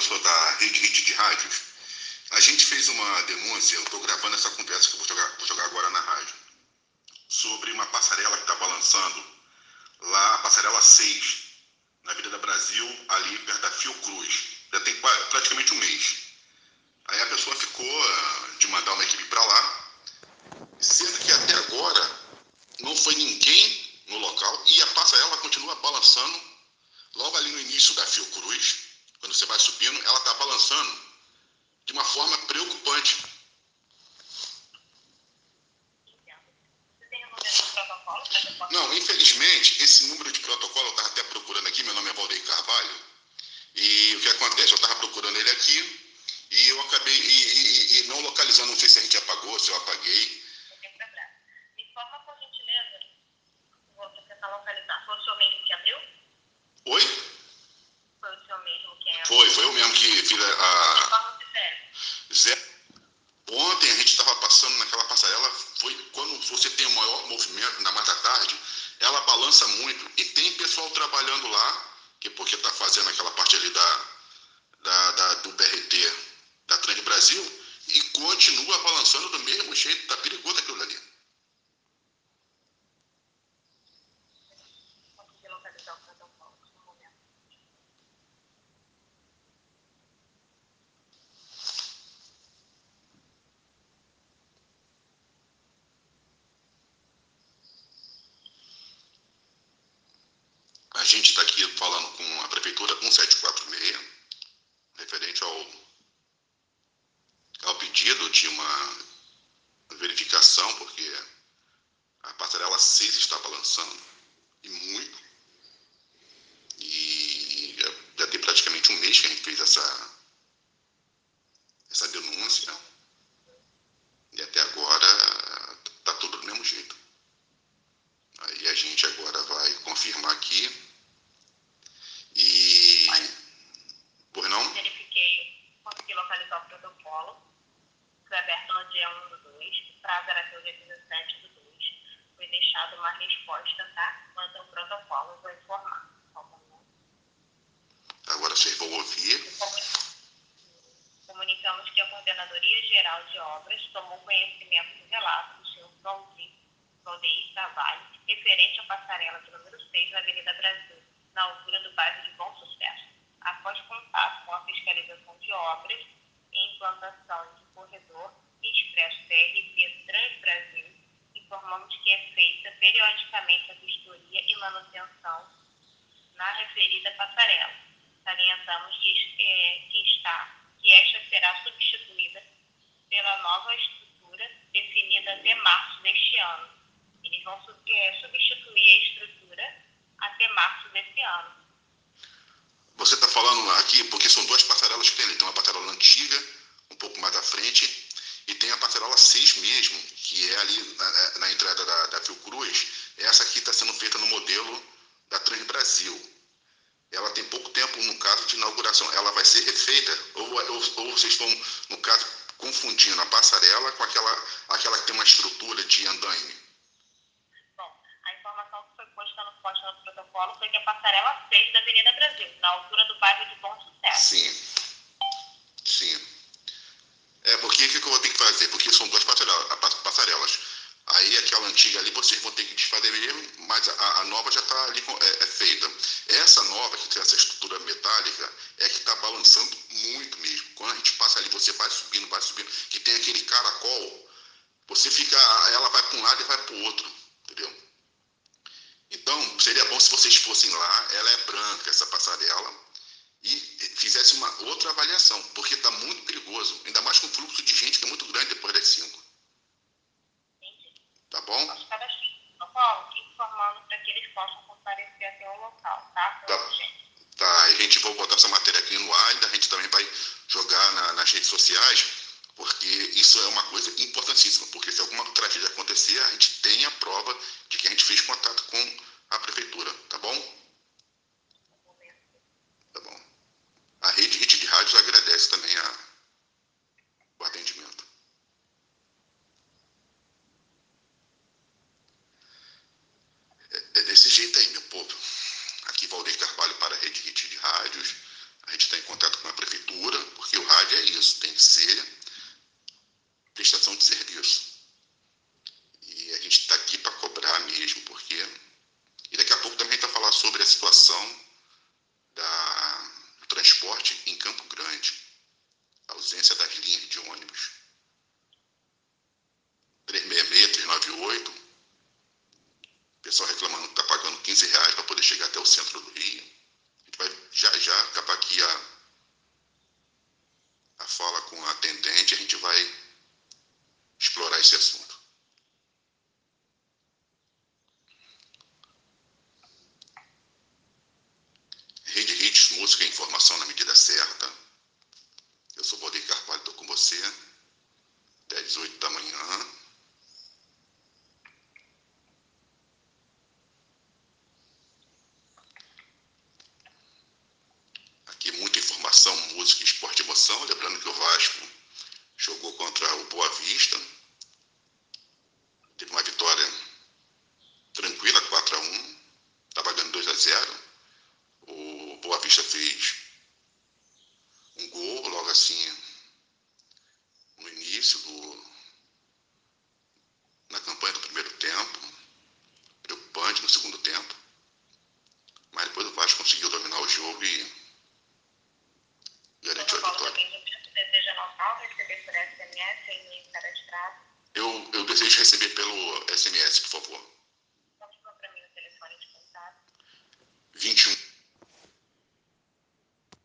eu sou da Rede Hit de Rádios. A gente fez uma denúncia, eu estou gravando essa conversa que eu vou jogar, vou jogar agora na rádio, sobre uma passarela que está balançando lá, a passarela 6, na Avenida Brasil, ali perto da Fiocruz. Já tem praticamente um mês. Aí a pessoa ficou ah, de mandar uma equipe para lá, sendo que até agora não foi ninguém no local e a passarela continua balançando logo ali no início da Fiocruz, quando você vai subindo, ela está balançando de uma forma preocupante. Não, infelizmente, esse número de protocolo, eu estava até procurando aqui, meu nome é Valdeir Carvalho, e o que acontece? Eu estava procurando ele aqui e eu acabei e, e, e, não localizando, não sei se a gente apagou, se eu apaguei. Me informa por gentileza, vou tentar localizar. Foi o senhor mesmo que abriu? Oi? Foi o senhor mesmo que abriu? Foi, eu mesmo que fiz a. Zé. Ontem a gente estava passando naquela passarela, foi quando você tem o maior movimento na mata tarde, ela balança muito. E tem pessoal trabalhando lá, que porque está fazendo aquela parte ali da, da, do BRT da Trans Brasil, e continua balançando do mesmo jeito, está perigoso aquilo ali. A gente está aqui falando com a Prefeitura 1746, referente ao, ao pedido de uma verificação, porque a passarela 6 está balançando, e muito. E já tem praticamente um mês que a gente fez essa, denúncia, e até agora está tudo do mesmo jeito. Aí a gente agora vai confirmar aqui e. Por não? Verifiquei, consegui localizar o protocolo. Foi aberto no dia 1 do 2, o prazo era até o dia 17 do 2. Foi deixada uma resposta, tá? Quanto ao protocolo, vou informar. Agora vocês vão ouvir. Comunicamos que a Coordenadoria Geral de Obras tomou conhecimento do relato do senhor Valdeir Carvalho, referente à passarela de número 6 na Avenida Brasil na altura do bairro de Bom Sucesso. Após contato com a fiscalização de obras e implantação de periodicamente a vistoria e manutenção na referida passarela. Salientamos que, é, que, está, que esta será substituída pela nova estrutura definida até março deste ano. Eles vão é, substituir a estrutura até março desse ano. Você está falando aqui, porque são duas passarelas que tem ali. Tem uma passarela antiga, um pouco mais à frente, e tem a passarela 6 mesmo, que é ali na, na entrada da, da Fiocruz. Essa aqui está sendo feita no modelo da Trans Brasil. Ela tem pouco tempo, no caso de inauguração. Ela vai ser refeita, ou, ou, ou vocês estão, no caso, confundindo a passarela com aquela, aquela que tem uma estrutura de andaime. protocolo foi que a passarela 6 da Avenida Brasil, na altura do bairro de Bom Sucesso. Sim. Sim. Porque o que, que eu vou ter que fazer? Porque são duas passarelas. Aí aquela antiga ali vocês vão ter que desfazer mesmo, mas a, a nova já está ali é, é, feita. Essa nova, que tem essa estrutura metálica, é que está balançando muito mesmo. Quando a gente passa ali, você vai subindo, vai subindo, que tem aquele caracol, você fica. Ela vai para um lado e vai para o outro. Entendeu? Então, seria bom se vocês fossem lá, ela é branca, essa passarela, e fizesse uma outra avaliação, porque está muito perigoso, ainda mais com o fluxo de gente que é muito grande depois das 5. Tá bom? Nós São Paulo, informando para que eles possam comparecer até o local, tá? Tá. tá, a gente vai botar essa matéria aqui no ar a gente também vai jogar na, nas redes sociais, porque isso é uma coisa importantíssima, porque se alguma tragédia acontecer, a gente tem a prova de que a gente fez contato com a prefeitura, tá bom? A rede, rede de rádios agradece também a, o atendimento. É, é desse jeito aí, meu povo. Aqui Valdir Carvalho para a rede, rede de rádios. A gente está em contato com a prefeitura, porque o rádio é isso, tem que ser Ausência das linhas de ônibus. 366, 398. Pessoal reclamando que está pagando 15 reais para poder chegar até o centro do Rio. A gente vai já já acabar aqui a, a fala com a atendente, a gente vai explorar esse assunto. Rede Hits, música e informação na medida certa. Eu sou Valdir Carvalho, estou com você. Até 18 da manhã. Aqui muita informação, música, esporte e emoção. Lembrando que o Vasco jogou contra o Boa Vista. Teve uma vitória tranquila, 4 a 1 Estava ganhando 2 a 0 O Boa Vista fez um gol logo assim no início do na campanha do primeiro tempo, preocupante no segundo tempo. Mas depois o Vasco conseguiu dominar o jogo e garantiu a vitória. Eu, eu desejo receber pelo SMS, por favor.